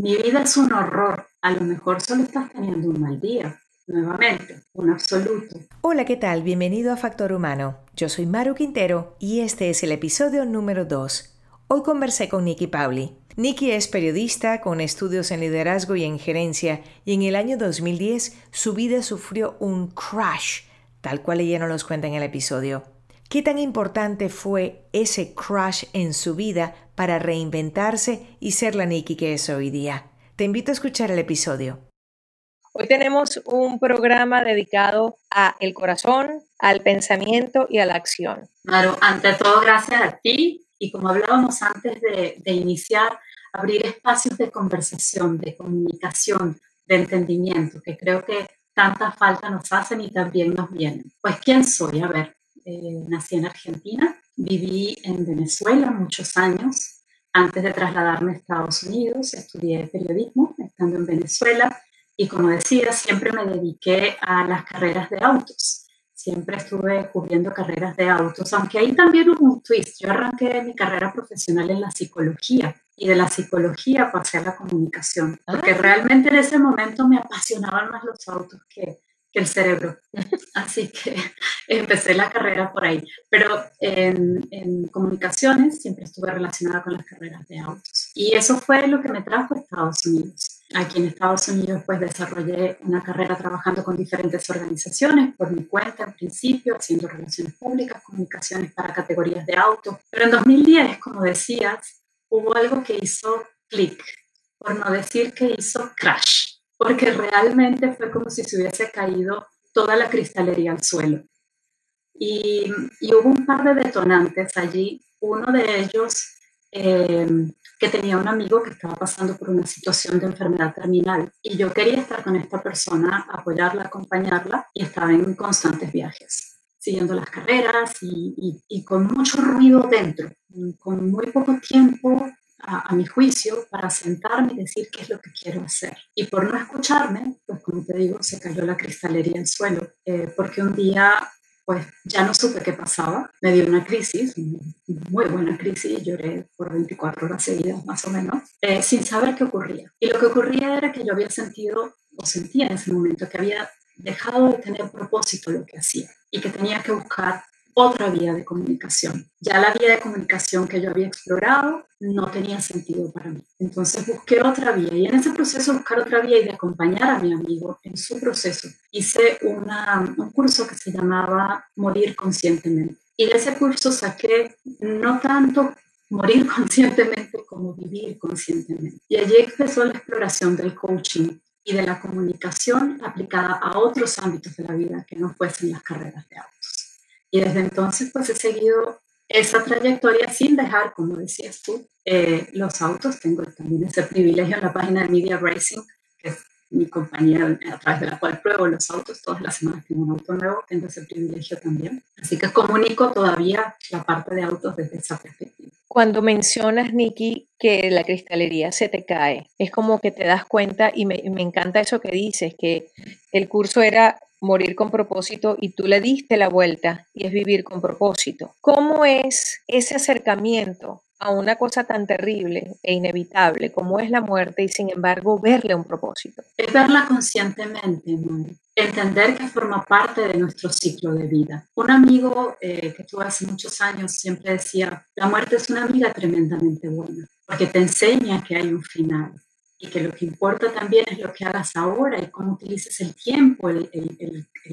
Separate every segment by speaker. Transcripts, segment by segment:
Speaker 1: mi vida es un horror, a lo mejor solo estás teniendo un mal día. Nuevamente, un absoluto.
Speaker 2: Hola, ¿qué tal? Bienvenido a Factor Humano. Yo soy Maru Quintero y este es el episodio número 2. Hoy conversé con Nikki Pauli. Nikki es periodista con estudios en liderazgo y en gerencia y en el año 2010 su vida sufrió un crash, tal cual ella nos los cuenta en el episodio. ¿Qué tan importante fue ese crash en su vida para reinventarse y ser la Nikki que es hoy día? Te invito a escuchar el episodio.
Speaker 3: Hoy tenemos un programa dedicado a el corazón, al pensamiento y a la acción.
Speaker 1: Claro, ante todo, gracias a ti y como hablábamos antes de, de iniciar, abrir espacios de conversación, de comunicación, de entendimiento, que creo que tanta falta nos hacen y también nos vienen. Pues, ¿quién soy? A ver, eh, nací en Argentina, viví en Venezuela muchos años antes de trasladarme a Estados Unidos, estudié periodismo estando en Venezuela y como decía, siempre me dediqué a las carreras de autos. Siempre estuve cubriendo carreras de autos, aunque ahí también hubo un twist. Yo arranqué mi carrera profesional en la psicología y de la psicología pasé a la comunicación, porque ah. realmente en ese momento me apasionaban más los autos que, que el cerebro. Así que empecé la carrera por ahí. Pero en, en, comunicaciones siempre estuve relacionada con las carreras de autos. Y eso fue lo que me trajo a Estados Unidos. Aquí en Estados Unidos pues desarrollé una carrera trabajando con diferentes organizaciones por mi cuenta en principio, haciendo relaciones públicas, comunicaciones para categorías de autos. Pero en 2010, como decías, hubo algo que hizo clic, por no decir que hizo crash, porque realmente fue como si se hubiese caído toda la cristalería al suelo. Y, hubo un par de detonantes allí. Uno de ellos eh, que tenía un amigo que estaba pasando por una situación de enfermedad terminal y yo quería estar con esta persona, apoyarla, acompañarla y estaba en constantes viajes, siguiendo las carreras y, con mucho ruido dentro, con muy poco tiempo a, mi juicio para sentarme y decir qué es lo que quiero hacer. Y por no escucharme, pues como te digo, se cayó la cristalería al suelo, eh, porque un día pues ya no supe qué pasaba. Me dio una crisis, muy buena crisis, lloré por 24 horas seguidas más o menos, eh, sin saber qué ocurría. Y lo que ocurría era que yo había sentido, o sentía en ese momento, que había dejado de tener propósito lo que hacía y que tenía que buscar otra vía de comunicación. Ya la vía de comunicación que yo había explorado no tenía sentido para mí. Entonces busqué otra vía y en ese proceso buscar otra vía y de acompañar a mi amigo en su proceso, hice un curso que se llamaba Morir Conscientemente. Y de ese curso saqué no tanto morir conscientemente como vivir conscientemente. Y allí empezó la exploración del coaching y de la comunicación aplicada a otros ámbitos de la vida que no fuesen las carreras de autos. Y desde entonces pues he seguido esa trayectoria sin dejar, como decías tú, eh, los autos. Tengo también ese privilegio en la página de Media Racing, que es mi compañía a través de la cual pruebo los autos. Todas las semanas tengo un auto nuevo, tengo ese privilegio también. Así que comunico todavía la parte de autos desde esa perspectiva.
Speaker 3: Cuando mencionas, Nikki, que la cristalería se te cae, es como que te das cuenta y me, me encanta eso que dices, que el curso era morir con propósito y tú le diste la vuelta y es vivir con propósito. ¿Cómo es ese acercamiento a una cosa tan terrible e inevitable como es la muerte y sin embargo verle un propósito?
Speaker 1: Es verla conscientemente, entender que forma parte de nuestro ciclo de vida. Un amigo eh, que tuve hace muchos años siempre decía, la muerte es una amiga tremendamente buena porque te enseña que hay un final y que lo que importa también es lo que hagas ahora y cómo utilices el tiempo, el,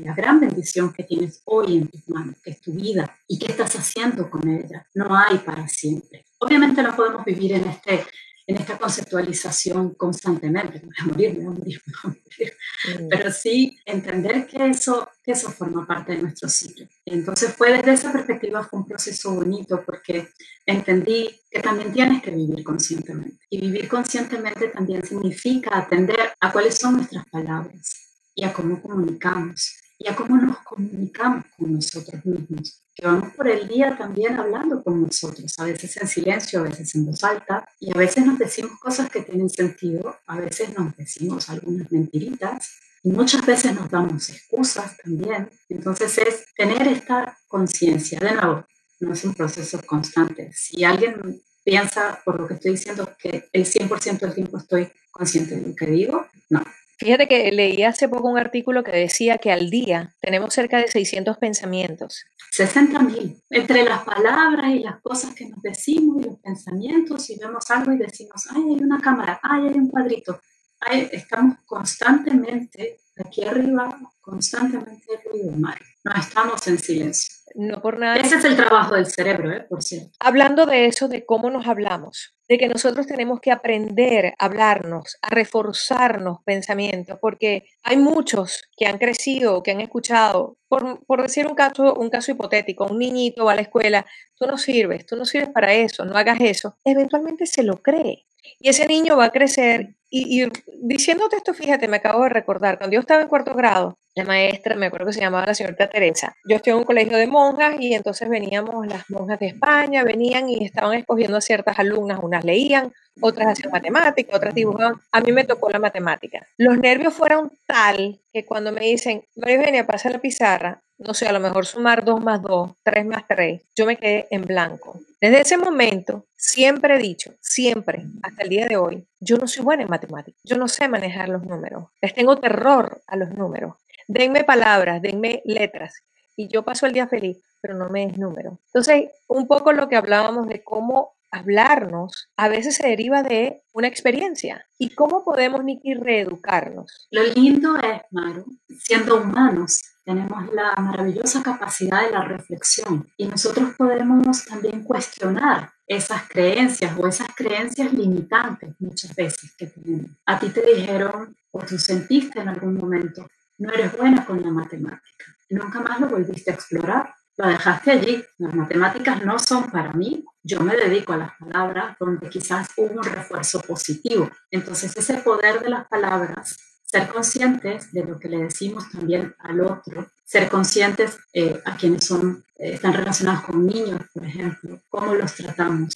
Speaker 1: la gran bendición que tienes hoy en tus manos, que es tu vida, y qué estás haciendo con ella. No hay para siempre. Obviamente no podemos vivir en este en esta conceptualización constantemente, me voy a morir, me voy a morir, me voy a morir. Mm. Pero sí entender que eso, que eso forma parte de nuestro ciclo. Entonces fue desde esa perspectiva fue un proceso bonito porque entendí que también tienes que vivir conscientemente. Y vivir conscientemente también significa atender a cuáles son nuestras palabras y a cómo comunicamos y a cómo nos comunicamos con nosotros mismos que vamos por el día también hablando con nosotros, a veces en silencio, a veces en voz alta, y a veces nos decimos cosas que tienen sentido, a veces nos decimos algunas mentiritas, y muchas veces nos damos excusas también. Entonces es tener esta conciencia, de nuevo, no es un proceso constante. Si alguien piensa, por lo que estoy diciendo, que el 100% del tiempo estoy consciente de lo que digo? No.
Speaker 3: Fíjate que leí hace poco un artículo que decía que al día tenemos cerca de 600 pensamientos.
Speaker 1: 60 mil. Entre las palabras y las cosas que nos decimos y los pensamientos, y vemos algo y decimos, ay, hay una cámara, ay, hay un cuadrito. Ay, estamos constantemente aquí arriba, constantemente ruido, Mario. No estamos en silencio.
Speaker 3: No por nada.
Speaker 1: Ese es el trabajo del cerebro, ¿eh? por cierto.
Speaker 3: Hablando de eso, de cómo nos hablamos, de que nosotros tenemos que aprender a hablarnos, a reforzarnos pensamientos, porque hay muchos que han crecido, que han escuchado, por, por, decir un caso, un caso hipotético, un niñito va a la escuela, tú no sirves, tú no sirves para eso, no hagas eso, eventualmente se lo cree. Y ese niño va a crecer y, y, diciéndote esto, fíjate, me acabo de recordar, cuando yo estaba en cuarto grado, la maestra, me acuerdo que se llamaba la señorita Teresa, yo estoy en un colegio de monjas y entonces veníamos las monjas de España, venían y estaban escogiendo a ciertas alumnas, unas leían, otras hacían matemática, otras dibujaban. A mí me tocó la matemática. Los nervios fueron tal que cuando me dicen, María Eugenia, pasa la pizarra, no sé, a lo mejor sumar 2 más 2, 3 más 3, yo me quedé en blanco. Desde ese momento, siempre he dicho, siempre, hasta el día de hoy, yo no soy buena en matemáticas, yo no sé manejar los números, les tengo terror a los números. Denme palabras, denme letras y yo paso el día feliz, pero no me des números. Entonces, un poco lo que hablábamos de cómo hablarnos a veces se deriva de una experiencia. ¿Y cómo podemos, Nikki, reeducarnos?
Speaker 1: Lo lindo es, Maru, siendo humanos, tenemos la maravillosa capacidad de la reflexión y nosotros podemos también cuestionar esas creencias o esas creencias limitantes muchas veces que tenemos. A ti te dijeron o tú sentiste en algún momento, no eres buena con la matemática. Nunca más lo volviste a explorar lo dejaste allí. Las matemáticas no son para mí. Yo me dedico a las palabras donde quizás hubo un refuerzo positivo. Entonces ese poder de las palabras, ser conscientes de lo que le decimos también al otro, ser conscientes eh, a quienes son, eh, están relacionados con niños, por ejemplo, cómo los tratamos,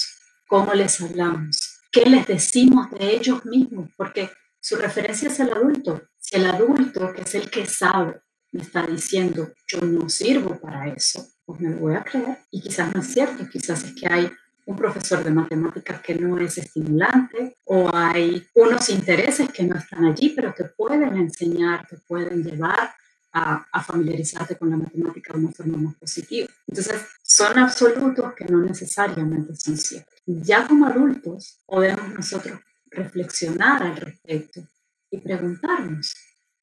Speaker 1: cómo les hablamos, qué les decimos de ellos mismos, porque su referencia es el adulto. Si el adulto, que es el que sabe, me está diciendo yo no sirvo para eso, pues me lo voy a creer. Y quizás no es cierto, quizás es que hay un profesor de matemáticas que no es estimulante o hay unos intereses que no están allí, pero que pueden enseñar, que pueden llevar a, a, familiarizarte con la matemática de una forma más positiva. Entonces, son absolutos que no necesariamente son ciertos. Ya como adultos podemos nosotros reflexionar al respecto y preguntarnos,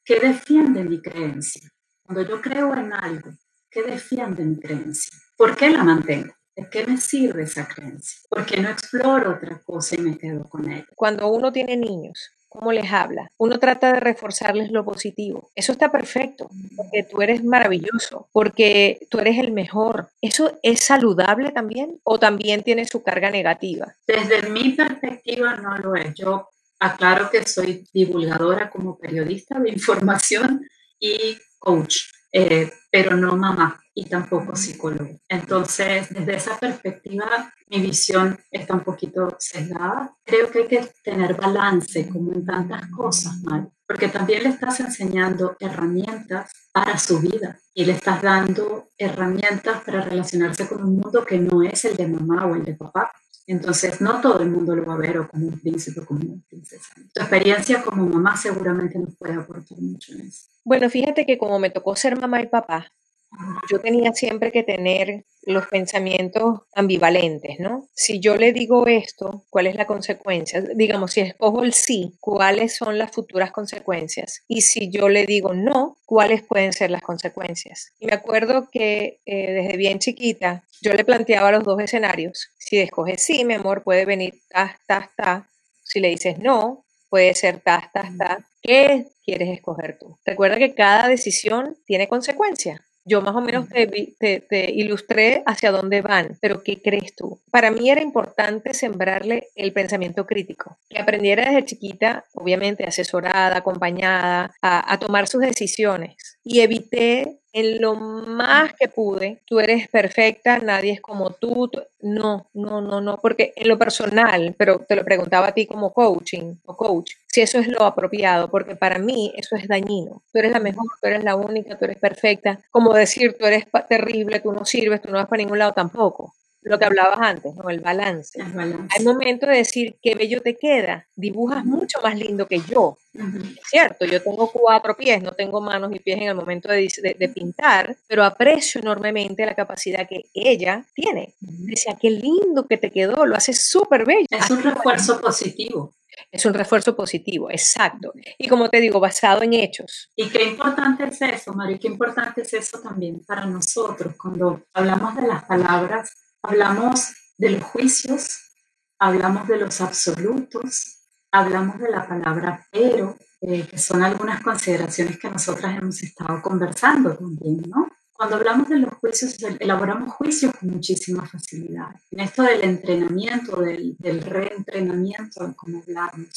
Speaker 1: ¿qué defiende mi creencia? Cuando yo creo en algo, ¿qué defiende mi creencia? ¿Por qué la mantengo? ¿De qué me sirve esa creencia? ¿Por qué no exploro otra cosa y me quedo con ella?
Speaker 3: Cuando uno tiene niños, ¿cómo les habla? Uno trata de reforzarles lo positivo. Eso está perfecto, porque tú eres maravilloso, porque tú eres el mejor. ¿Eso es saludable también o también tiene su carga negativa?
Speaker 1: Desde mi perspectiva no lo es. Yo aclaro que soy divulgadora como periodista de información y coach, eh, pero no mamá y tampoco psicólogo. Entonces, desde esa perspectiva, mi visión está un poquito sesgada. Creo que hay que tener balance, como en tantas cosas, mal, porque también le estás enseñando herramientas para su vida y le estás dando herramientas para relacionarse con un mundo que no es el de mamá o el de papá. Entonces, no todo el mundo lo va a ver o como un príncipe o como una princesa. Tu experiencia como mamá seguramente nos puede aportar mucho en eso.
Speaker 3: Bueno, fíjate que como me tocó ser mamá y papá, yo tenía siempre que tener los pensamientos ambivalentes, ¿no? Si yo le digo esto, ¿cuál es la consecuencia? Digamos, si escojo el sí, ¿cuáles son las futuras consecuencias? Y si yo le digo no, ¿cuáles pueden ser las consecuencias? Y me acuerdo que eh, desde bien chiquita yo le planteaba los dos escenarios. Si escoges sí, mi amor, puede venir ta, ta, ta. Si le dices no, puede ser ta, ta, ta. ¿Qué quieres escoger tú? Recuerda que cada decisión tiene consecuencia. Yo más o menos te, te, ilustré hacia dónde van, pero ¿qué crees tú? Para mí era importante sembrarle el pensamiento crítico, que aprendiera desde chiquita, obviamente asesorada, acompañada, a, a tomar sus decisiones. Y evité en lo más que pude, tú eres perfecta, nadie es como tú. No, no, no, no, porque en lo personal, pero te lo preguntaba a ti como coaching o coach, si eso es lo apropiado, porque para mí eso es dañino. Tú eres la mejor, tú eres la única, tú eres perfecta. Como decir, tú eres terrible, tú no sirves, tú no vas para ningún lado tampoco. Lo que hablabas antes, ¿no? El balance.
Speaker 1: El balance.
Speaker 3: Hay momentos de decir qué bello te queda, dibujas mucho más lindo que yo. Cierto, yo tengo cuatro pies, no tengo manos y pies en el momento de, de- de pintar, pero aprecio enormemente la capacidad que ella tiene. Decía, qué lindo que te quedó, lo hace súper bello.
Speaker 1: Es un refuerzo positivo.
Speaker 3: Es un refuerzo positivo, exacto. Y como te digo, basado en hechos.
Speaker 1: Y qué importante es eso, Mario, qué importante es eso también para nosotros. Cuando hablamos de las palabras, hablamos de los juicios, hablamos de los absolutos, hablamos de la palabra pero, eh, que son algunas consideraciones que nosotras hemos estado conversando también, ¿no? Cuando hablamos de los juicios, el- elaboramos juicios con muchísima facilidad. En esto del entrenamiento, del, del reentrenamiento, como hablamos,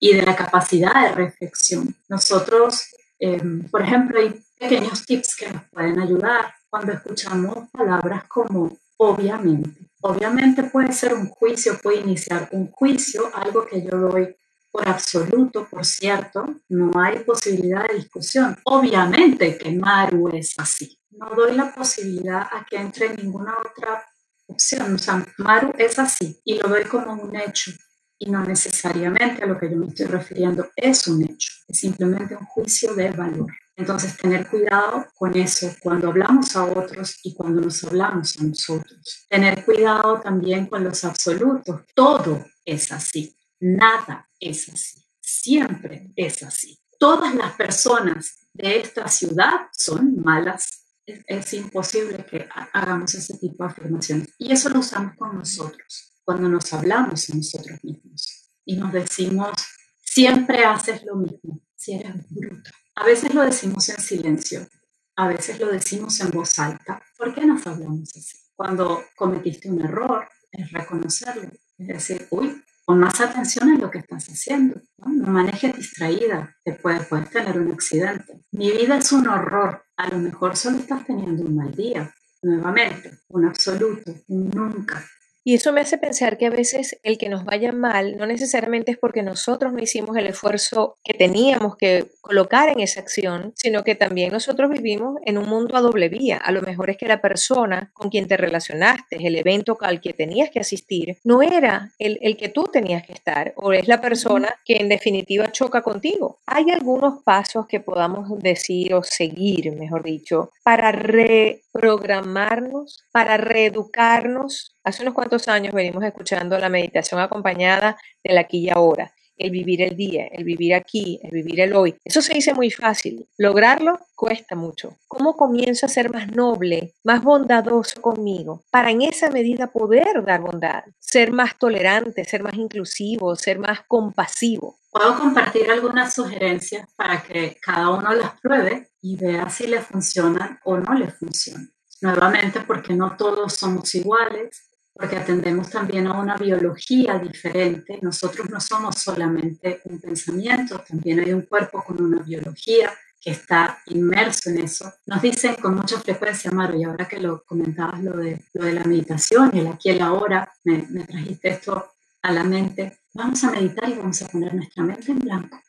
Speaker 1: y de la capacidad de reflexión, nosotros eh, por ejemplo, hay pequeños tips que nos pueden ayudar cuando escuchamos palabras como obviamente. Obviamente puede ser un juicio, puede iniciar un juicio, algo que yo doy por absoluto, por cierto, no hay posibilidad de discusión. Obviamente que Maru es así. No doy la posibilidad a que entre ninguna otra opción. O sea, Maru es así y lo doy como un hecho y no necesariamente a lo que yo me estoy refiriendo es un hecho, es simplemente un juicio de valor. Entonces, tener cuidado con eso cuando hablamos a otros y cuando nos hablamos a nosotros. Tener cuidado también con los absolutos. Todo es así, nada es así, siempre es así. Todas las personas de esta ciudad son malas. Es, es imposible que hagamos ese tipo de afirmaciones. Y eso lo usamos con nosotros cuando nos hablamos a nosotros mismos y nos decimos, siempre haces lo mismo, si eres bruta. A veces lo decimos en silencio, a veces lo decimos en voz alta. ¿Por qué nos hablamos así? Cuando cometiste un error, es reconocerlo, es decir, uy, pon más atención en lo que estás haciendo, no, manejes distraída, te puedes, puedes tener un accidente. Mi vida es un horror, a lo mejor solo estás teniendo un mal día. Nuevamente, un absoluto, un nunca,
Speaker 3: y eso me hace pensar que a veces el que nos vaya mal no necesariamente es porque nosotros no hicimos el esfuerzo que teníamos que colocar en esa acción, sino que también nosotros vivimos en un mundo a doble vía. A lo mejor es que la persona con quien te relacionaste, el evento al que tenías que asistir, no era el, el que tú tenías que estar o es la persona que en definitiva choca contigo. Hay algunos pasos que podamos decir o seguir, mejor dicho, para reprogramarnos, para reeducarnos Hace unos cuantos años venimos escuchando la meditación acompañada del aquí y ahora, el vivir el día, el vivir aquí, el vivir el hoy. Eso se dice muy fácil. Lograrlo cuesta mucho. ¿Cómo comienzo a ser más noble, más bondadoso conmigo para en esa medida poder dar bondad, ser más tolerante, ser más inclusivo, ser más compasivo?
Speaker 1: Puedo compartir algunas sugerencias para que cada uno las pruebe y vea si le funcionan o no le funcionan. Nuevamente, porque no todos somos iguales, porque atendemos también a una biología diferente. Nosotros no somos solamente un pensamiento, también hay un cuerpo con una biología que está inmerso en eso. Nos dicen con mucha frecuencia, Maro, y ahora que lo comentabas, lo de, lo de la meditación, el aquí y el ahora, me, me trajiste esto a la mente, vamos a meditar y vamos a poner nuestra mente en blanco.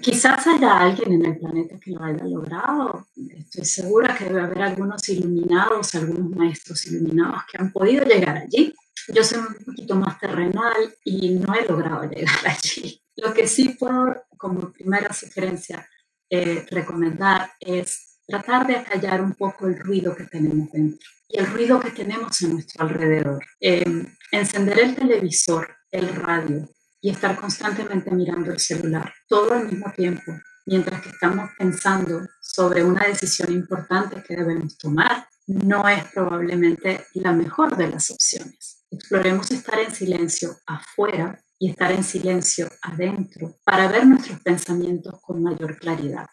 Speaker 1: Quizás haya alguien en el planeta que lo haya logrado. Estoy segura que debe haber algunos iluminados, algunos maestros iluminados que han podido llegar allí. Yo soy un poquito más terrenal y no he logrado llegar allí. Lo que sí puedo, como primera sugerencia, eh, recomendar es tratar de acallar un poco el ruido que tenemos dentro y el ruido que tenemos a nuestro alrededor. Eh, encender el televisor, el radio, y estar constantemente mirando el celular todo al mismo tiempo, mientras que estamos pensando sobre una decisión importante que debemos tomar, no es probablemente la mejor de las opciones. Exploremos estar en silencio afuera y estar en silencio adentro para ver nuestros pensamientos con mayor claridad.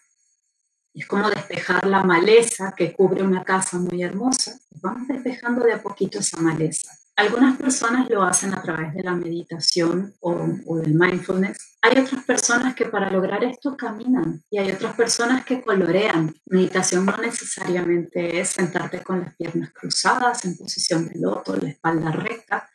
Speaker 1: Es como despejar la maleza que cubre una casa muy hermosa. Vamos despejando de a poquito esa maleza algunas personas lo hacen a través de la meditación o, o, del mindfulness. Hay otras personas que para lograr esto caminan y hay otras personas que colorean. Meditación no necesariamente es sentarte con las piernas cruzadas en posición de loto, la espalda recta,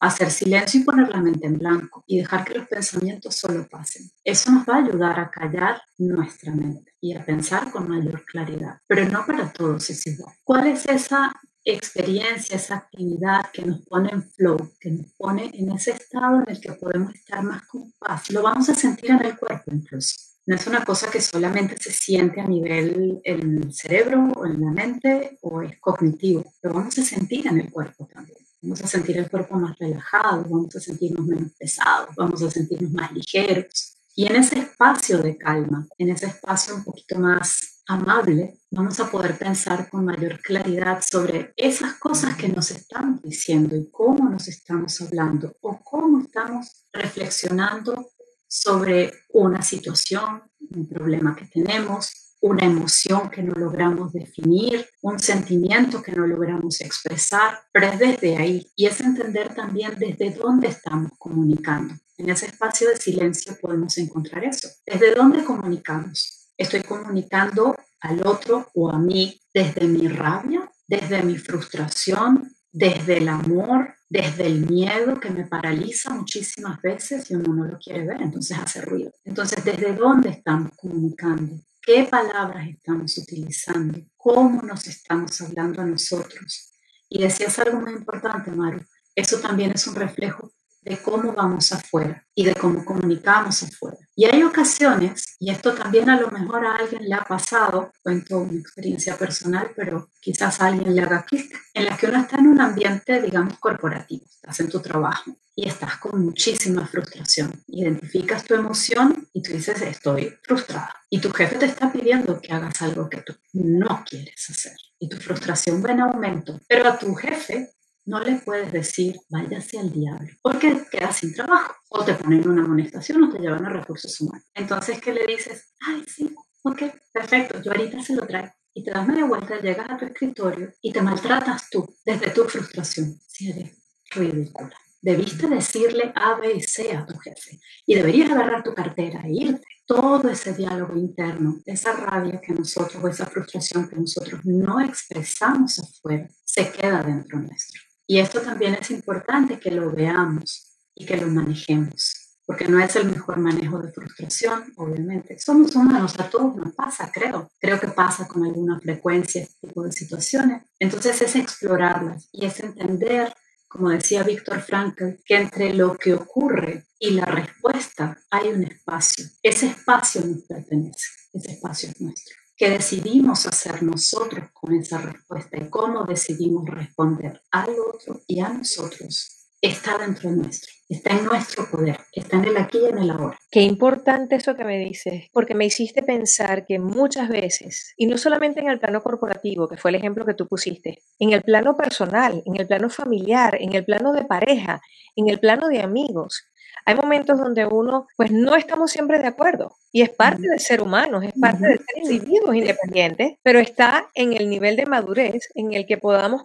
Speaker 1: hacer silencio y poner la mente en blanco y dejar que los pensamientos solo pasen. Eso nos va a ayudar a callar nuestra mente y a pensar con mayor claridad, pero no para todos es igual. ¿Cuál es esa experiencia, esa actividad que nos pone en flow, que nos pone en ese estado en el que podemos estar más con paz. Lo vamos a sentir en el cuerpo incluso. No es una cosa que solamente se siente a nivel el cerebro o en la mente o es cognitivo, lo vamos a sentir en el cuerpo también. Vamos a sentir el cuerpo más relajado, vamos a sentirnos menos pesados, vamos a sentirnos más ligeros. Y en ese espacio de calma, en ese espacio un poquito más amable, vamos a poder pensar con mayor claridad sobre esas cosas que nos estamos diciendo y cómo nos estamos hablando o cómo estamos reflexionando sobre una situación, un problema que tenemos, una emoción que no logramos definir, un sentimiento que no logramos expresar, pero es desde ahí y es entender también desde dónde estamos comunicando. En ese espacio de silencio podemos encontrar eso. ¿Desde dónde comunicamos? Estoy comunicando al otro o a mí desde mi rabia, desde mi frustración, desde el amor, desde el miedo que me paraliza muchísimas veces y uno no lo quiere ver, entonces hace ruido. Entonces, ¿desde dónde estamos comunicando? qué palabras estamos utilizando, cómo nos estamos hablando a nosotros. Y decías algo muy importante, Maru, eso también es un reflejo de cómo vamos afuera y de cómo comunicamos afuera. Y hay ocasiones, y esto también a lo mejor a alguien le ha pasado, cuento una experiencia personal, pero quizás a alguien le haga clic, en la que uno está en un ambiente, digamos, corporativo, estás en tu trabajo y estás con muchísima frustración. Identificas tu emoción y tú dices, estoy frustrada. Y tu jefe te está pidiendo que hagas algo que tú no quieres hacer. Y tu frustración va en aumento. Pero a tu jefe no le puedes decir, váyase al diablo, porque quedas sin trabajo. O te ponen una amonestación o te llevan a recursos humanos. Entonces, ¿qué le dices? Ay, sí, ok, perfecto, yo ahorita se lo traigo. Y te das media vuelta, llegas a tu escritorio y te maltratas tú desde tu frustración. Sí, eres ridícula. Debiste decirle A, B y C a tu jefe y deberías agarrar tu cartera e irte. Todo ese diálogo interno, esa rabia que nosotros o esa frustración que nosotros no expresamos afuera, se queda dentro nuestro. Y esto también es importante que lo veamos y que lo manejemos, porque no es el mejor manejo de frustración, obviamente. Somos humanos, a todos nos pasa, creo. Creo que pasa con alguna frecuencia este tipo de situaciones. Entonces es explorarlas y es entender como decía Víctor Frankl, que entre lo que ocurre y la respuesta hay un espacio. Ese espacio nos pertenece, ese espacio es nuestro. ¿Qué decidimos hacer nosotros con esa respuesta y cómo decidimos responder al otro y a nosotros está dentro nuestro, está en nuestro poder, está en el aquí y en el ahora.
Speaker 3: Qué importante eso que me dices, porque me hiciste pensar que muchas veces, y no solamente en el plano corporativo, que fue el ejemplo que tú pusiste, en el plano personal, en el plano familiar, en el plano de pareja, en el plano de amigos, hay momentos donde uno, pues no estamos siempre de acuerdo y es parte de ser humanos, es parte de ser individuos independientes, pero está en el nivel de madurez en el que podamos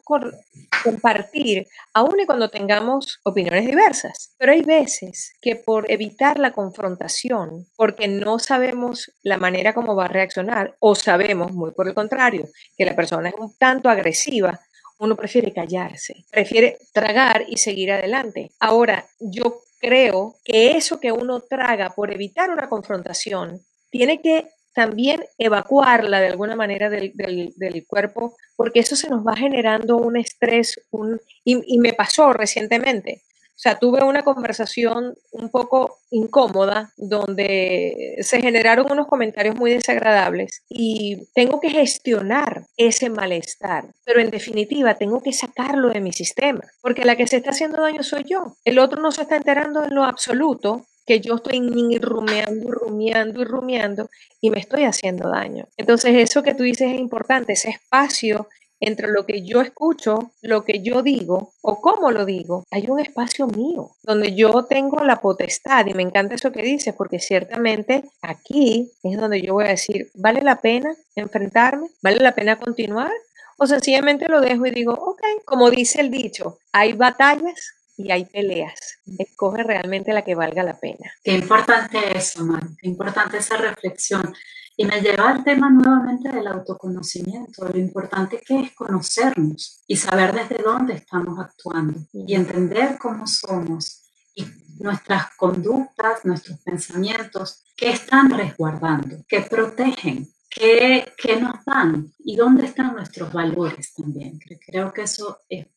Speaker 3: compartir, aun y cuando tengamos opiniones diversas. Pero hay veces que por evitar la confrontación, porque no sabemos la manera como va a reaccionar, o sabemos, muy por el contrario, que la persona es un tanto agresiva, uno prefiere callarse, prefiere tragar y seguir adelante. Ahora, yo creo que eso que uno traga por evitar una confrontación tiene que también evacuarla de alguna manera del, cuerpo, porque eso se nos va generando un estrés, un, y me pasó recientemente. O sea, tuve una conversación un poco incómoda donde se generaron unos comentarios muy desagradables y tengo que gestionar ese malestar, pero en definitiva tengo que sacarlo de mi sistema, porque la que se está haciendo daño soy yo. El otro no se está enterando en lo absoluto que yo estoy rumiando, rumiando y rumiando y me estoy haciendo daño. Entonces, eso que tú dices es importante, ese espacio entre lo que yo escucho, lo que yo digo o cómo lo digo, hay un espacio mío donde yo tengo la potestad y me encanta eso que dices porque ciertamente aquí es donde yo voy a decir, ¿vale la pena enfrentarme? ¿Vale la pena continuar? O sencillamente lo dejo y digo, ok, como dice el dicho, hay batallas y hay peleas. Escoge realmente la que valga la pena.
Speaker 1: Qué importante eso, Mar. Qué importante esa reflexión. Y me lleva al tema nuevamente del autoconocimiento, lo importante que es conocernos y saber desde dónde estamos actuando y entender cómo somos y nuestras conductas, nuestros pensamientos, que están resguardando, que protegen, ¿Qué, ¿Qué, nos dan? ¿Y dónde están nuestros valores también? Creo que eso es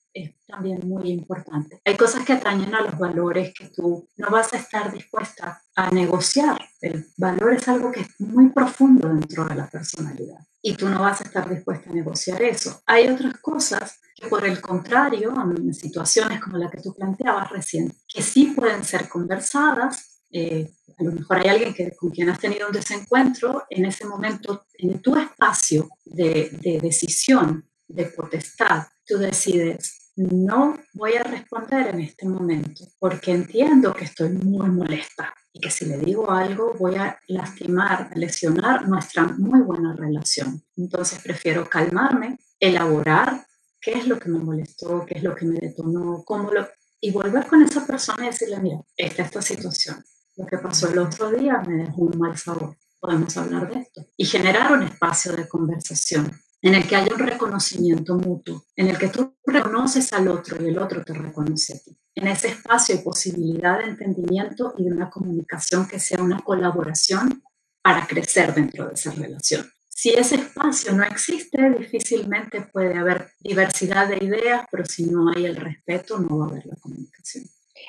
Speaker 1: también muy importante. Hay cosas que atañen a los valores que tú no vas a estar dispuesta a negociar. El valor es algo que es muy profundo dentro de la personalidad y tú no vas a estar dispuesta a negociar eso. Hay otras cosas que por el contrario, en situaciones como la que tú planteabas recién, que sí pueden ser conversadas, eh, a lo mejor hay alguien que, con quien has tenido un desencuentro, en ese momento, en tu espacio de decisión, de potestad, tú decides, no voy a responder en este momento porque entiendo que estoy muy molesta y que si le digo algo voy a lastimar, lesionar nuestra muy buena relación. Entonces prefiero calmarme, elaborar qué es lo que me molestó, qué es lo que me detonó, cómo lo... Y volver con esa persona y decirle, mira, esta esta situación. Lo que pasó el otro día me dejó un mal sabor. Podemos hablar de esto. Y generar un espacio de conversación en el que haya un reconocimiento mutuo, en el que tú reconoces al otro y el otro te reconoce a ti. En ese espacio hay posibilidad de entendimiento y de una comunicación que sea una colaboración para crecer dentro de esa relación. Si ese espacio no existe, difícilmente puede haber diversidad de ideas, pero si no hay el respeto, no va a haber la comunicación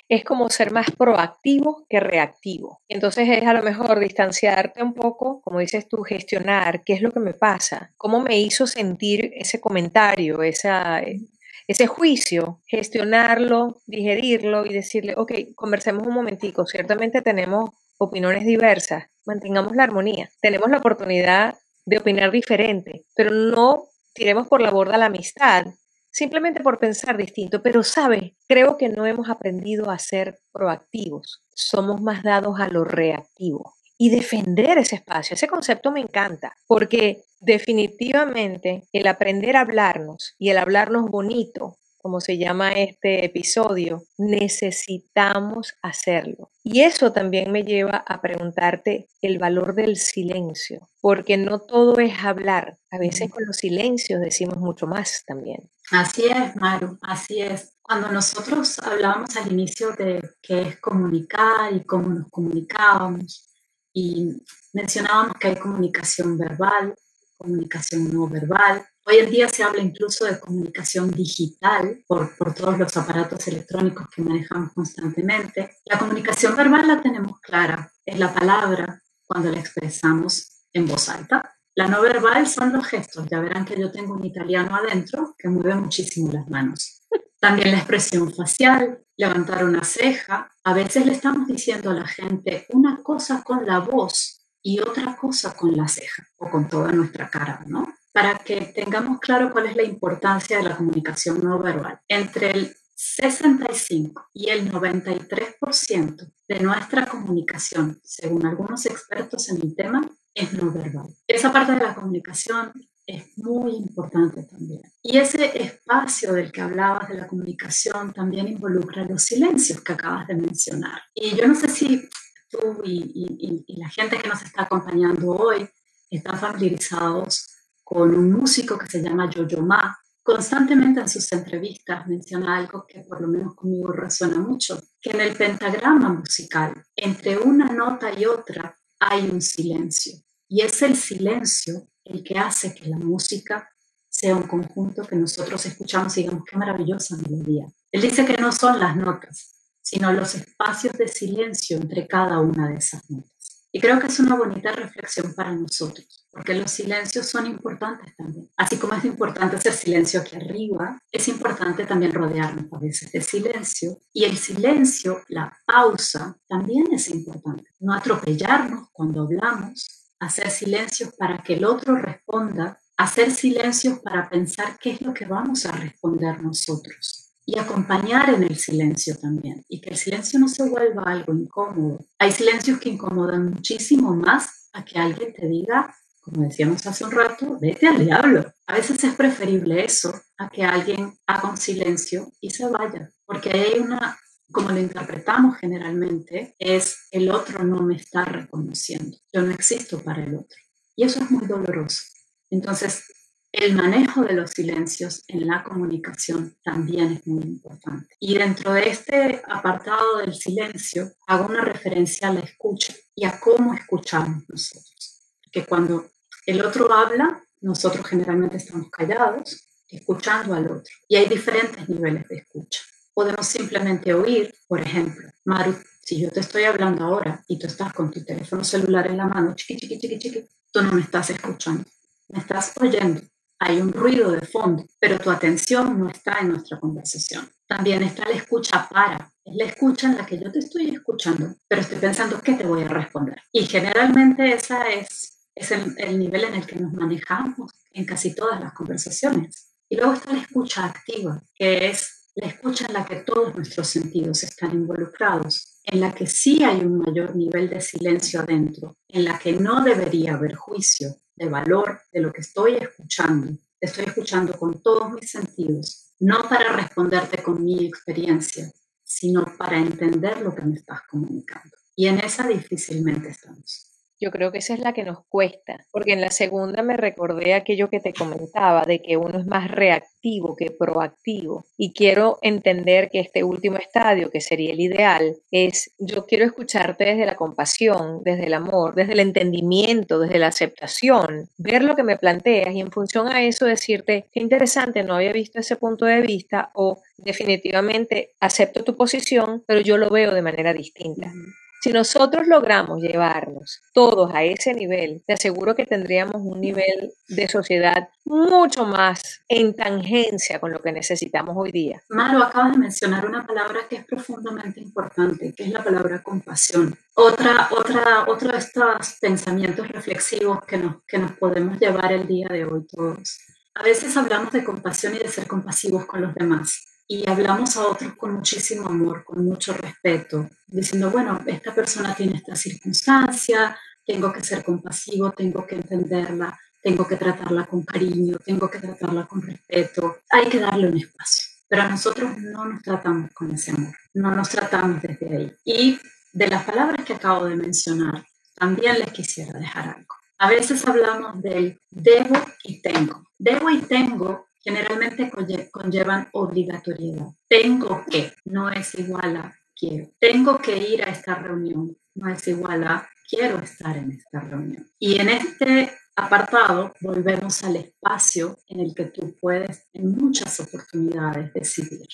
Speaker 3: es como ser más proactivo que reactivo. Entonces es a lo mejor distanciarte un poco, como dices tú, gestionar qué es lo que me pasa, cómo me hizo sentir ese comentario, esa, ese juicio, gestionarlo, digerirlo y decirle, ok, conversemos un momentico, ciertamente tenemos opiniones diversas, mantengamos la armonía, tenemos la oportunidad de opinar diferente, pero no tiremos por la borda la amistad simplemente por pensar distinto, pero sabe, creo que no hemos aprendido a ser proactivos, somos más dados a lo reactivo y defender ese espacio. Ese concepto me encanta porque definitivamente el aprender a hablarnos y el hablarnos bonito como se llama este episodio, necesitamos hacerlo. Y eso también me lleva a preguntarte el valor del silencio, porque no todo es hablar. A veces con los silencios decimos mucho más también.
Speaker 1: Así es, Maru, así es. Cuando nosotros hablábamos al inicio de qué es comunicar y cómo nos comunicábamos, y mencionábamos que hay comunicación verbal, comunicación no verbal, Hoy en día se habla incluso de comunicación digital por, por, todos los aparatos electrónicos que manejamos constantemente. La comunicación verbal la tenemos clara, es la palabra cuando la expresamos en voz alta. La no verbal son los gestos, ya verán que yo tengo un italiano adentro que mueve muchísimo las manos. También la expresión facial, levantar una ceja. A veces le estamos diciendo a la gente una cosa con la voz y otra cosa con la ceja o con toda nuestra cara, ¿no? para que tengamos claro cuál es la importancia de la comunicación no verbal. Entre el 65 y el 93% de nuestra comunicación, según algunos expertos en el tema, es no verbal. Esa parte de la comunicación es muy importante también. Y ese espacio del que hablabas de la comunicación también involucra los silencios que acabas de mencionar. Y yo no sé si tú y, la gente que nos está acompañando hoy están familiarizados con un músico que se llama Jojo Ma. Constantemente en sus entrevistas menciona algo que por lo menos conmigo resuena mucho, que en el pentagrama musical, entre una nota y otra, hay un silencio. Y es el silencio el que hace que la música sea un conjunto que nosotros escuchamos y digamos, qué maravillosa melodía. Él dice que no son las notas, sino los espacios de silencio entre cada una de esas notas. Y creo que es una bonita reflexión para nosotros, porque los silencios son importantes también. Así como es importante hacer silencio aquí arriba, es importante también rodearnos a veces de silencio. Y el silencio, la pausa, también es importante. No atropellarnos cuando hablamos, hacer silencios para que el otro responda, hacer silencios para pensar qué es lo que vamos a responder nosotros y acompañar en el silencio también y que el silencio no se vuelva algo incómodo. Hay silencios que incomodan muchísimo más a que alguien te diga, como decíamos hace un rato, vete al diablo. A veces es preferible eso a que alguien haga un silencio y se vaya, porque hay una, como lo interpretamos generalmente, es el otro no me está reconociendo, yo no existo para el otro. Y eso es muy doloroso. Entonces, el manejo de los silencios en la comunicación también es muy importante. Y dentro de este apartado del silencio, hago una referencia a la escucha y a cómo escuchamos nosotros. Que cuando El otro habla, nosotros generalmente estamos callados, escuchando al otro. Y hay diferentes niveles de escucha. Podemos simplemente oír, por ejemplo, Maru, si yo te estoy hablando ahora y tú estás con tu teléfono celular en la mano, chiqui, chiqui, chiqui, chiqui, tú no me estás escuchando, me estás oyendo. Hay un ruido de fondo, pero tu atención no está en nuestra conversación. También está la escucha para, es la escucha en la que yo te estoy escuchando, pero estoy pensando qué te voy a responder. Y generalmente esa es, es el, el nivel en el que nos manejamos en casi todas las conversaciones. Y luego está la escucha activa, que es la escucha en la que todos nuestros sentidos están involucrados en la que sí hay un mayor nivel de silencio adentro, en la que no debería haber juicio de valor de lo que estoy escuchando. Estoy escuchando con todos mis sentidos, no para responderte con mi experiencia, sino para entender lo que me estás comunicando. Y en esa difícilmente estamos.
Speaker 3: Yo creo que esa es la que nos cuesta, porque en la segunda me recordé aquello que te comentaba, de que uno es más reactivo que proactivo. Y quiero entender que este último estadio, que sería el ideal, es yo quiero escucharte desde la compasión, desde el amor, desde el entendimiento, desde la aceptación, ver lo que me planteas y en función a eso decirte, qué interesante, no había visto ese punto de vista o definitivamente acepto tu posición, pero yo lo veo de manera distinta. Si nosotros logramos llevarnos todos a ese nivel, te aseguro que tendríamos un nivel de sociedad mucho más en tangencia con lo que necesitamos hoy día.
Speaker 1: Malo, acabas de mencionar una palabra que es profundamente importante, que es la palabra compasión. Otra, otra, otro de estos pensamientos reflexivos que nos, que nos podemos llevar el día de hoy todos. A veces hablamos de compasión y de ser compasivos con los demás y hablamos a otros con muchísimo amor, con mucho respeto, diciendo, bueno, esta persona tiene esta circunstancia, tengo que ser compasivo, tengo que entenderla, tengo que tratarla con cariño, tengo que tratarla con respeto, hay que darle un espacio. Pero a nosotros no nos tratamos con ese amor, no nos tratamos desde ahí. Y de las palabras que acabo de mencionar, también les quisiera dejar algo. A veces hablamos del debo y tengo. Debo y tengo generalmente conllevan obligatoriedad. Tengo que, no es igual a quiero. Tengo que ir a esta reunión, no es igual a quiero estar en esta reunión. Y en este apartado volvemos al espacio en el que tú puedes en muchas oportunidades decidir.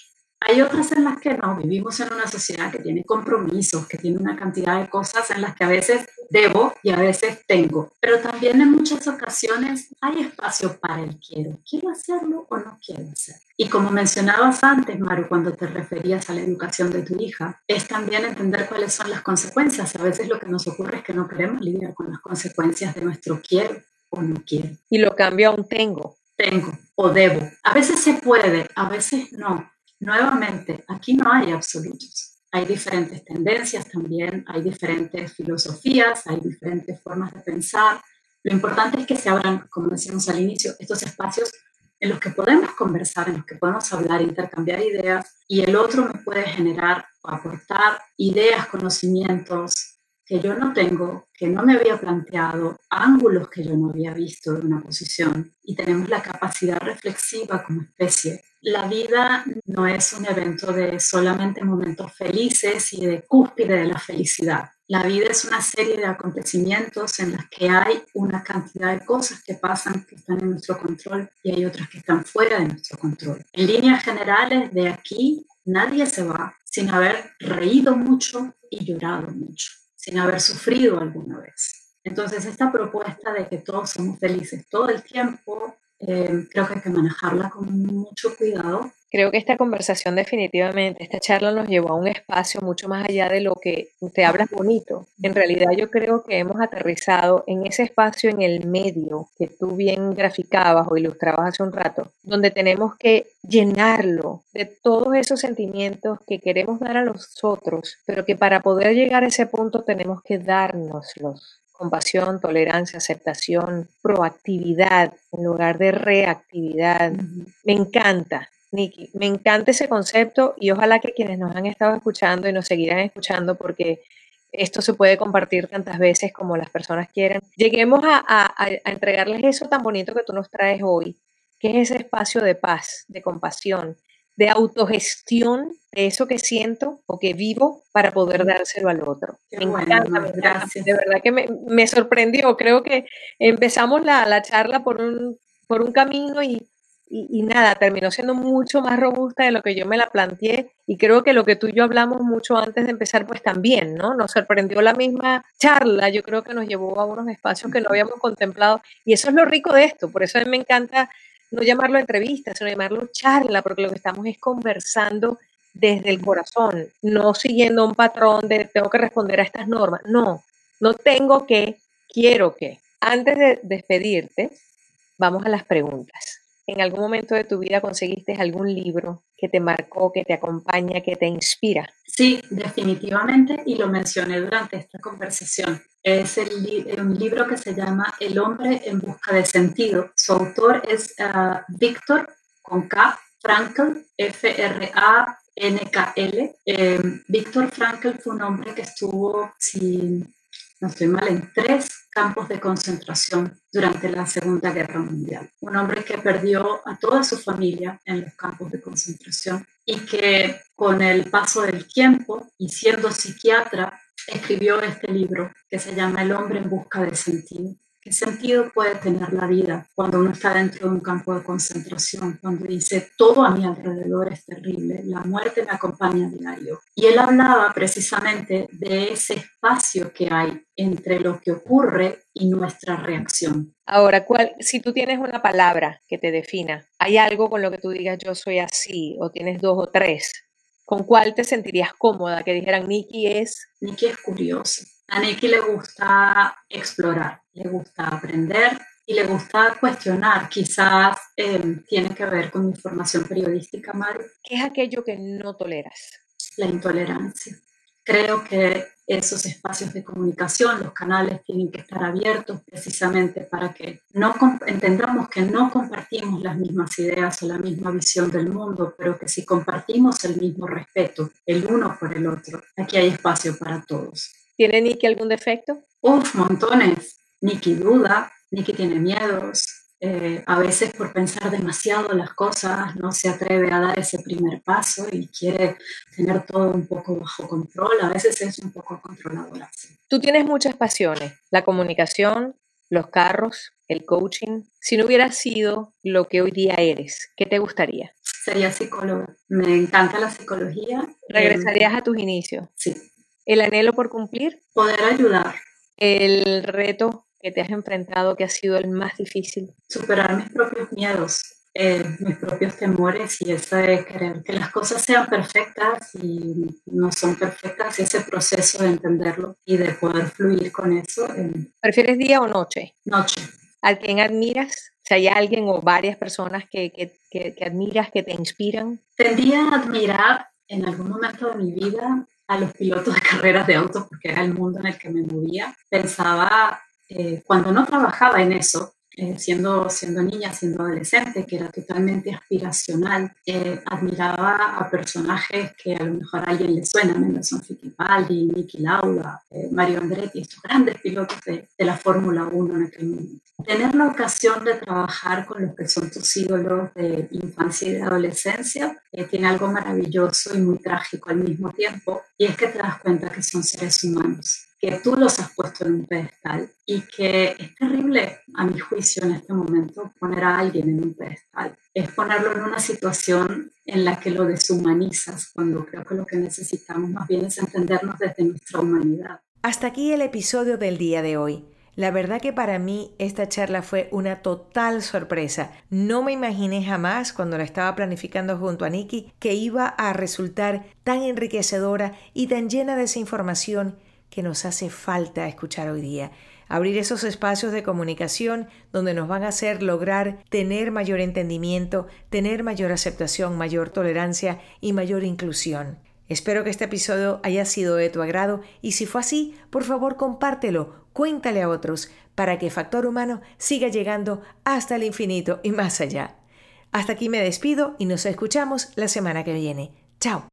Speaker 1: Hay otras en las que no, vivimos en una sociedad que tiene compromisos, que tiene una cantidad de cosas en las que a veces debo y a veces tengo, pero también en muchas ocasiones hay espacio para el quiero. ¿Quiero hacerlo o no quiero hacerlo? Y como mencionabas antes, Maru, cuando te referías a la educación de tu hija, es también entender cuáles son las consecuencias. A veces lo que nos ocurre es que no queremos lidiar con las consecuencias de nuestro quiero o no quiero.
Speaker 3: Y lo cambio a un tengo.
Speaker 1: Tengo o debo. A veces se puede, a veces no. Nuevamente, aquí no hay absolutos. Hay diferentes tendencias también, hay diferentes filosofías, hay diferentes formas de pensar. Lo importante es que se abran, como decíamos al inicio, estos espacios en los que podemos conversar, en los que podemos hablar, intercambiar ideas y el otro me puede generar o aportar ideas, conocimientos, que yo no tengo, que no me había planteado, ángulos que yo no había visto de una posición y tenemos la capacidad reflexiva como especie. La vida no es un evento de solamente momentos felices y de cúspide de la felicidad. La vida es una serie de acontecimientos en las que hay una cantidad de cosas que pasan que están en nuestro control y hay otras que están fuera de nuestro control. En líneas generales, de aquí nadie se va sin haber reído mucho y llorado mucho sin haber sufrido alguna vez. Entonces, esta propuesta de que todos somos felices todo el tiempo, eh, creo que hay que manejarla con mucho cuidado.
Speaker 3: Creo que esta conversación definitivamente, esta charla nos llevó a un espacio mucho más allá de lo que te hablas bonito. En realidad yo creo que hemos aterrizado en ese espacio en el medio que tú bien graficabas o ilustrabas hace un rato, donde tenemos que llenarlo de todos esos sentimientos que queremos dar a los otros, pero que para poder llegar a ese punto tenemos que dárnoslos compasión, tolerancia, aceptación, proactividad en lugar de reactividad. Me encanta, Nikki, me encanta ese concepto y ojalá que quienes nos han estado escuchando y nos seguirán escuchando porque esto se puede compartir tantas veces como las personas quieran. Lleguemos a, a entregarles eso tan bonito que tú nos traes hoy, que es ese espacio de paz, de compasión, de autogestión de eso que siento o que vivo para poder dárselo al otro.
Speaker 1: me encanta, gracias.
Speaker 3: De verdad que me, sorprendió. Creo que empezamos la, la charla por un, por un camino y, y, nada, terminó siendo mucho más robusta de lo que yo me la planteé y creo que lo que tú y yo hablamos mucho antes de empezar, pues también, ¿no? Nos sorprendió la misma charla, yo creo que nos llevó a unos espacios que no habíamos contemplado y eso es lo rico de esto, por eso a mí me encanta no llamarlo entrevista, sino llamarlo charla, porque lo que estamos es conversando desde el corazón, no siguiendo un patrón de tengo que responder a estas normas, no, no tengo que, quiero que. Antes de despedirte, vamos a las preguntas. ¿En algún momento de tu vida conseguiste algún libro que te marcó, que te acompaña, que te inspira?
Speaker 1: Sí, definitivamente, y lo mencioné durante esta conversación. Es un libro que se llama El hombre en busca de sentido. Su autor es uh, Víctor con K, Frankl, F-R-A-N-K-L. Eh, Víctor Frankl fue un hombre que estuvo, sin no estoy mal, en tres campos de concentración durante la Segunda Guerra Mundial. Un hombre que perdió a toda su familia en los campos de concentración y que con el paso del tiempo y siendo psiquiatra escribió este libro que se llama El hombre en busca de sentido. ¿Qué sentido puede tener la vida cuando uno está dentro de un campo de concentración? Cuando dice, todo a mi alrededor es terrible, la muerte me acompaña a diario. Y él hablaba precisamente de ese espacio que hay entre lo que ocurre y nuestra reacción.
Speaker 3: Ahora, ¿cuál, si tú tienes una palabra que te defina, ¿hay algo con lo que tú digas yo soy así o tienes dos o tres? ¿Con cuál te sentirías cómoda? Que dijeran, Nikki es...
Speaker 1: Nikki es curiosa. A Nikki le gusta explorar, le gusta aprender y le gusta cuestionar. Quizás em, tiene que ver con mi formación periodística, Maru.
Speaker 3: ¿Qué es aquello que no toleras?
Speaker 1: La intolerancia. Creo que esos espacios de comunicación, los canales tienen que estar abiertos precisamente para que no entendamos que no compartimos las mismas ideas o la misma visión del mundo, pero que si compartimos el mismo respeto el uno por el otro, aquí hay espacio para todos.
Speaker 3: ¿Tiene Nikki algún defecto?
Speaker 1: Uf, montones. Nikki duda, Nikki tiene miedos, eh, a veces por pensar demasiado las cosas no se atreve a dar ese primer paso y quiere tener todo un poco bajo control, a veces es un poco controladora.
Speaker 3: Tú tienes muchas pasiones, la comunicación, los carros, el coaching. Si no hubiera sido lo que hoy día eres, ¿qué te gustaría?
Speaker 1: Sería psicóloga. Me encanta la psicología.
Speaker 3: ¿Regresarías a tus inicios?
Speaker 1: Sí.
Speaker 3: ¿El anhelo por cumplir?
Speaker 1: Poder ayudar.
Speaker 3: ¿El reto que te has enfrentado que ha sido el más difícil?
Speaker 1: Superar mis propios miedos, eh, mis propios temores y eso de querer que las cosas sean perfectas y no son perfectas, ese proceso de entenderlo y de poder fluir con eso.
Speaker 3: ¿Prefieres día o noche?
Speaker 1: Noche.
Speaker 3: ¿A quién admiras? Si hay alguien o varias personas que, que, que, que admiras, que te inspiran.
Speaker 1: Tendría a admirar en algún momento de mi vida a los pilotos de carreras de autos porque era el mundo en el que me movía. Pensaba, eh, cuando no trabajaba en eso, eh, siendo, siendo niña, siendo adolescente, que era totalmente aspiracional, eh, admiraba a personajes que a lo mejor a alguien le suena, Nelson Fittipaldi, Niki Lauda, Mario Andretti, estos grandes pilotos de, de la Fórmula 1 en aquel momento. Tener la ocasión de trabajar con los que son tus ídolos de infancia y de adolescencia tiene algo maravilloso y muy trágico al mismo tiempo, y es que te das cuenta que son seres humanos que tú los has puesto en un pedestal y que es terrible, a mi juicio, en este momento, poner a alguien en un pedestal. Es ponerlo en una situación en la que lo deshumanizas, cuando creo que lo que necesitamos más bien es entendernos desde nuestra humanidad.
Speaker 2: Hasta aquí el episodio del día de hoy. La verdad que para mí esta charla fue una total sorpresa. No me imaginé jamás cuando la estaba planificando junto a Nikki que iba a resultar tan enriquecedora y tan llena de esa información que nos hace falta escuchar hoy día. Abrir esos espacios de comunicación donde nos van a hacer lograr tener mayor entendimiento, tener mayor aceptación, mayor tolerancia y mayor inclusión. Espero que este episodio haya sido de tu agrado y si fue así, por favor compártelo, cuéntale a otros para que Factor Humano siga llegando hasta el infinito y más allá. Hasta aquí me despido y nos escuchamos la semana que viene. Chao.